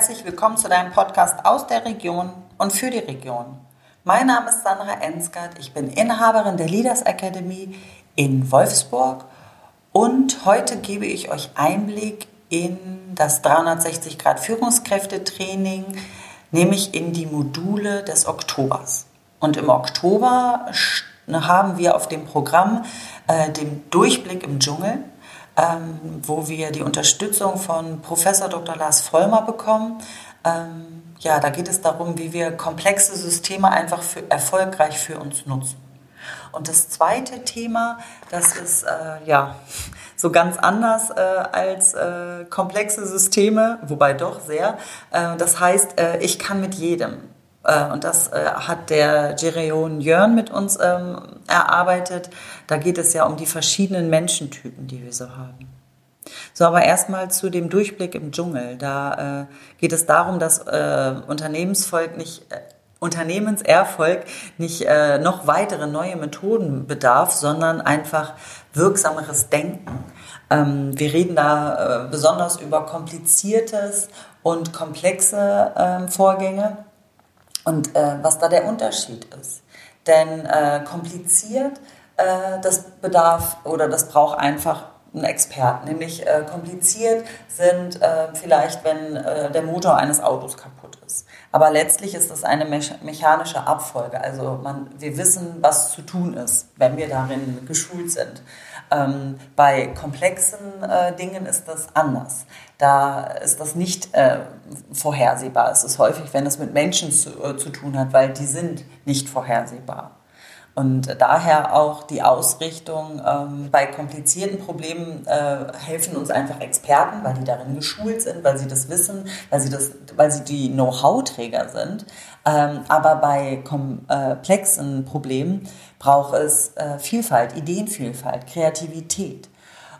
herzlich willkommen zu deinem Podcast aus der Region und für die Region. Mein Name ist Sandra Ensgard, ich bin Inhaberin der Leaders Academy in Wolfsburg und heute gebe ich euch Einblick in das 360 Grad Führungskräftetraining, nämlich in die Module des Oktobers. Und im Oktober haben wir auf dem Programm äh, den Durchblick im Dschungel ähm, wo wir die Unterstützung von Professor Dr. Lars Vollmer bekommen. Ähm, ja, da geht es darum, wie wir komplexe Systeme einfach für, erfolgreich für uns nutzen. Und das zweite Thema, das ist äh, ja so ganz anders äh, als äh, komplexe Systeme, wobei doch sehr. Äh, das heißt, äh, ich kann mit jedem. Äh, und das äh, hat der Jereon Jörn mit uns ähm, erarbeitet. Da geht es ja um die verschiedenen Menschentypen, die wir so haben. So, aber erstmal zu dem Durchblick im Dschungel. Da äh, geht es darum, dass äh, Unternehmensvolk nicht, äh, Unternehmenserfolg nicht äh, noch weitere neue Methoden bedarf, sondern einfach wirksameres Denken. Ähm, wir reden da äh, besonders über kompliziertes und komplexe ähm, Vorgänge und äh, was da der Unterschied ist. Denn äh, kompliziert, äh, das bedarf oder das braucht einfach einen Experten. Nämlich äh, kompliziert sind äh, vielleicht, wenn äh, der Motor eines Autos kaputt. Aber letztlich ist das eine me mechanische Abfolge. Also man, wir wissen, was zu tun ist, wenn wir darin geschult sind. Ähm, bei komplexen äh, Dingen ist das anders. Da ist das nicht äh, vorhersehbar. Es ist häufig, wenn es mit Menschen zu, äh, zu tun hat, weil die sind nicht vorhersehbar. Und daher auch die Ausrichtung, ähm, bei komplizierten Problemen äh, helfen uns einfach Experten, weil die darin geschult sind, weil sie das wissen, weil sie, das, weil sie die Know-how-Träger sind. Ähm, aber bei komplexen Problemen braucht es äh, Vielfalt, Ideenvielfalt, Kreativität.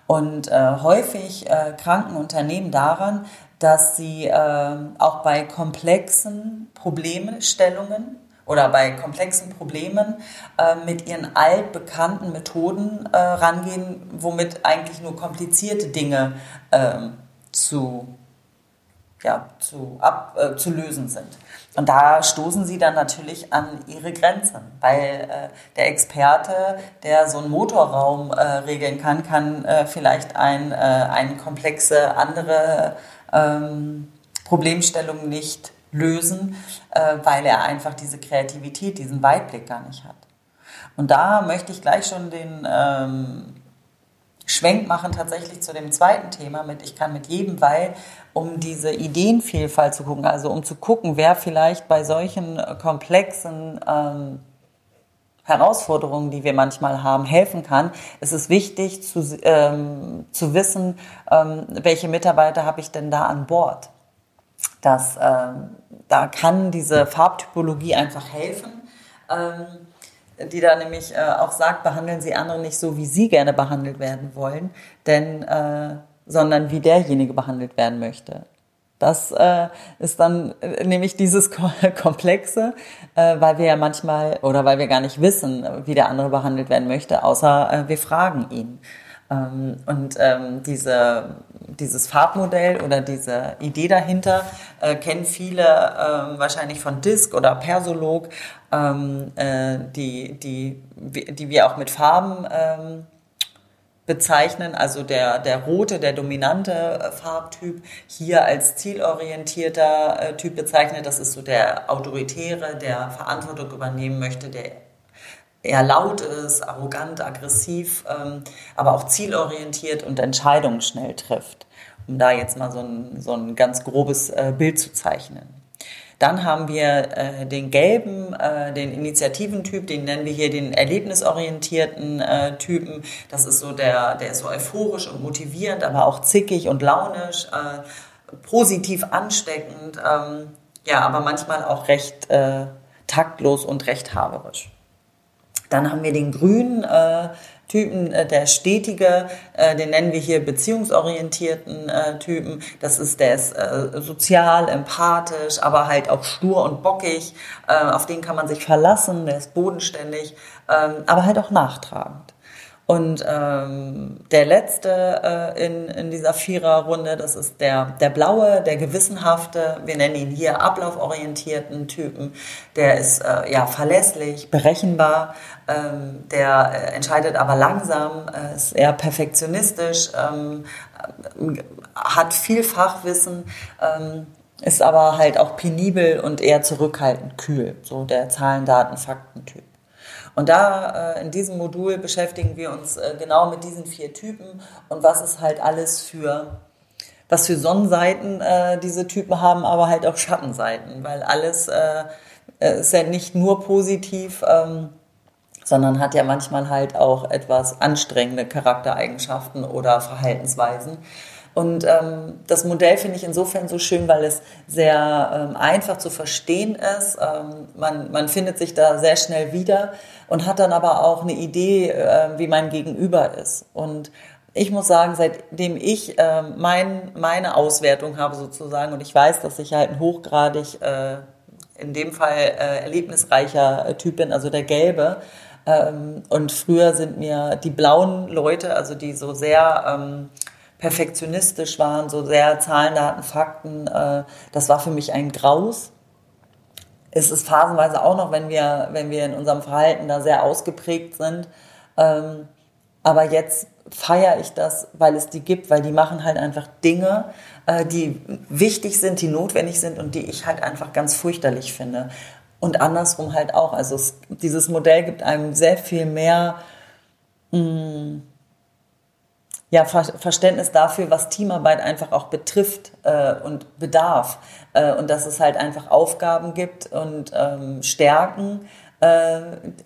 Und äh, häufig äh, kranken Unternehmen daran, dass sie äh, auch bei komplexen Problemstellungen oder bei komplexen Problemen äh, mit ihren altbekannten Methoden äh, rangehen, womit eigentlich nur komplizierte Dinge äh, zu, ja, zu, ab, äh, zu lösen sind. Und da stoßen sie dann natürlich an ihre Grenzen, weil äh, der Experte, der so einen Motorraum äh, regeln kann, kann vielleicht ein, eine komplexe andere ähm, Problemstellung nicht lösen, äh, weil er einfach diese Kreativität, diesen Weitblick gar nicht hat. Und da möchte ich gleich schon den ähm, Schwenk machen tatsächlich zu dem zweiten Thema mit Ich kann mit jedem, weil um diese Ideenvielfalt zu gucken, also um zu gucken, wer vielleicht bei solchen komplexen ähm, Herausforderungen, die wir manchmal haben, helfen kann, ist es wichtig zu, ähm, zu wissen, ähm, welche Mitarbeiter habe ich denn da an Bord. Das, ähm, da kann diese Farbtypologie einfach helfen. Ähm, die da nämlich äh, auch sagt, behandeln Sie andere nicht so, wie Sie gerne behandelt werden wollen, denn, äh, sondern wie derjenige behandelt werden möchte. Das äh, ist dann äh, nämlich dieses Komplexe, äh, weil wir ja manchmal oder weil wir gar nicht wissen, wie der andere behandelt werden möchte, außer äh, wir fragen ihn. Ähm, und ähm, diese, dieses Farbmodell oder diese Idee dahinter äh, kennen viele äh, wahrscheinlich von Disk oder Persolog, ähm, äh, die, die, die wir auch mit Farben ähm, bezeichnen. Also der, der rote, der dominante äh, Farbtyp hier als zielorientierter äh, Typ bezeichnet. Das ist so der autoritäre, der Verantwortung übernehmen möchte, der eher laut ist, arrogant, aggressiv, ähm, aber auch zielorientiert und Entscheidungen schnell trifft, um da jetzt mal so ein, so ein ganz grobes äh, Bild zu zeichnen. Dann haben wir äh, den gelben, äh, den Initiativentyp, den nennen wir hier den erlebnisorientierten äh, Typen. Das ist so der, der ist so euphorisch und motivierend, aber auch zickig und launisch, äh, positiv ansteckend, ähm, ja, aber manchmal auch recht äh, taktlos und rechthaberisch. Dann haben wir den grünen äh, Typen, äh, der stetige, äh, den nennen wir hier beziehungsorientierten äh, Typen. Das ist, der ist äh, sozial, empathisch, aber halt auch stur und bockig. Äh, auf den kann man sich verlassen, der ist bodenständig, ähm, aber halt auch nachtragend. Und ähm, der letzte äh, in, in dieser Viererrunde, das ist der, der blaue, der gewissenhafte, wir nennen ihn hier ablauforientierten Typen. Der ist äh, ja verlässlich, berechenbar, ähm, der äh, entscheidet aber langsam, äh, ist eher perfektionistisch, ähm, hat viel Fachwissen. Ähm, ist aber halt auch penibel und eher zurückhaltend kühl, so der Zahlen, Daten, Fakten-Typ. Und da äh, in diesem Modul beschäftigen wir uns äh, genau mit diesen vier Typen und was ist halt alles für was für Sonnenseiten äh, diese Typen haben, aber halt auch Schattenseiten, weil alles äh, äh, ist ja nicht nur positiv, ähm, sondern hat ja manchmal halt auch etwas anstrengende Charaktereigenschaften oder Verhaltensweisen. Und ähm, das Modell finde ich insofern so schön, weil es sehr ähm, einfach zu verstehen ist. Ähm, man, man findet sich da sehr schnell wieder und hat dann aber auch eine Idee, äh, wie mein Gegenüber ist. Und ich muss sagen, seitdem ich äh, mein, meine Auswertung habe sozusagen und ich weiß, dass ich halt ein hochgradig, äh, in dem Fall äh, erlebnisreicher Typ bin, also der Gelbe. Ähm, und früher sind mir die blauen Leute, also die so sehr ähm, perfektionistisch waren, so sehr Zahlen, Daten, Fakten. Äh, das war für mich ein Graus. Es ist phasenweise auch noch, wenn wir, wenn wir in unserem Verhalten da sehr ausgeprägt sind. Ähm, aber jetzt feiere ich das, weil es die gibt, weil die machen halt einfach Dinge, äh, die wichtig sind, die notwendig sind und die ich halt einfach ganz fürchterlich finde. Und andersrum halt auch. Also es, dieses Modell gibt einem sehr viel mehr mh, ja, Verständnis dafür, was Teamarbeit einfach auch betrifft äh, und bedarf. Äh, und dass es halt einfach Aufgaben gibt und ähm, Stärken, äh,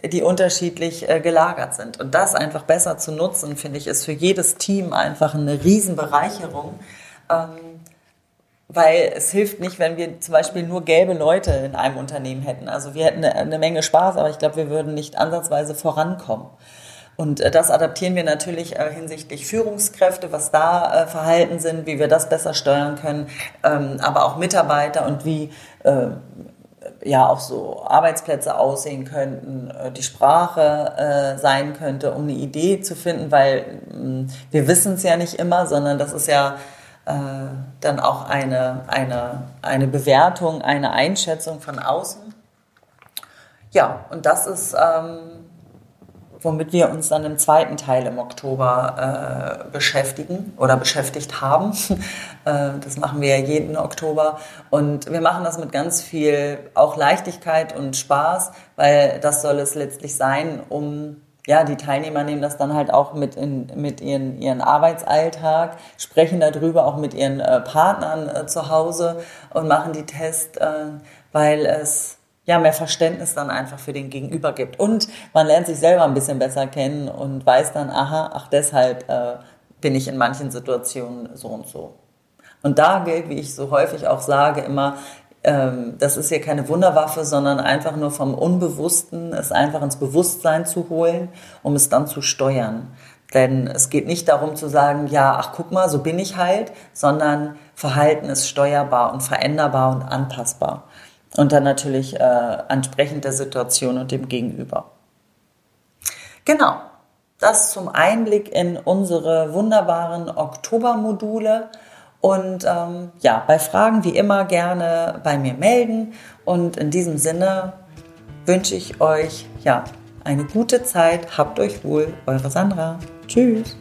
die unterschiedlich äh, gelagert sind. Und das einfach besser zu nutzen, finde ich, ist für jedes Team einfach eine Riesenbereicherung. Ähm, weil es hilft nicht, wenn wir zum Beispiel nur gelbe Leute in einem Unternehmen hätten. Also wir hätten eine Menge Spaß, aber ich glaube, wir würden nicht ansatzweise vorankommen. Und äh, das adaptieren wir natürlich äh, hinsichtlich Führungskräfte, was da äh, Verhalten sind, wie wir das besser steuern können, ähm, aber auch Mitarbeiter und wie ja auch so Arbeitsplätze aussehen könnten, die Sprache sein könnte, um eine Idee zu finden, weil mm, wir wissen es ja nicht immer, sondern das ist ja dann auch eine, eine, eine Bewertung, eine Einschätzung von außen. Ja, und das ist ähm, womit wir uns dann im zweiten Teil im Oktober äh, beschäftigen oder beschäftigt haben. äh, das machen wir ja jeden Oktober. Und wir machen das mit ganz viel auch Leichtigkeit und Spaß, weil das soll es letztlich sein, um ja, die Teilnehmer nehmen das dann halt auch mit in mit ihren, ihren Arbeitsalltag, sprechen darüber auch mit ihren äh, Partnern äh, zu Hause und machen die Tests, äh, weil es ja, mehr Verständnis dann einfach für den Gegenüber gibt. Und man lernt sich selber ein bisschen besser kennen und weiß dann, aha, ach, deshalb äh, bin ich in manchen Situationen so und so. Und da gilt, wie ich so häufig auch sage, immer, ähm, das ist hier keine Wunderwaffe, sondern einfach nur vom Unbewussten, es einfach ins Bewusstsein zu holen, um es dann zu steuern. Denn es geht nicht darum zu sagen, ja, ach guck mal, so bin ich halt, sondern Verhalten ist steuerbar und veränderbar und anpassbar. Und dann natürlich äh, entsprechend der Situation und dem Gegenüber. Genau, das zum Einblick in unsere wunderbaren Oktobermodule. Und ähm, ja, bei Fragen wie immer gerne bei mir melden. Und in diesem Sinne wünsche ich euch ja eine gute Zeit. Habt euch wohl, eure Sandra. Tschüss.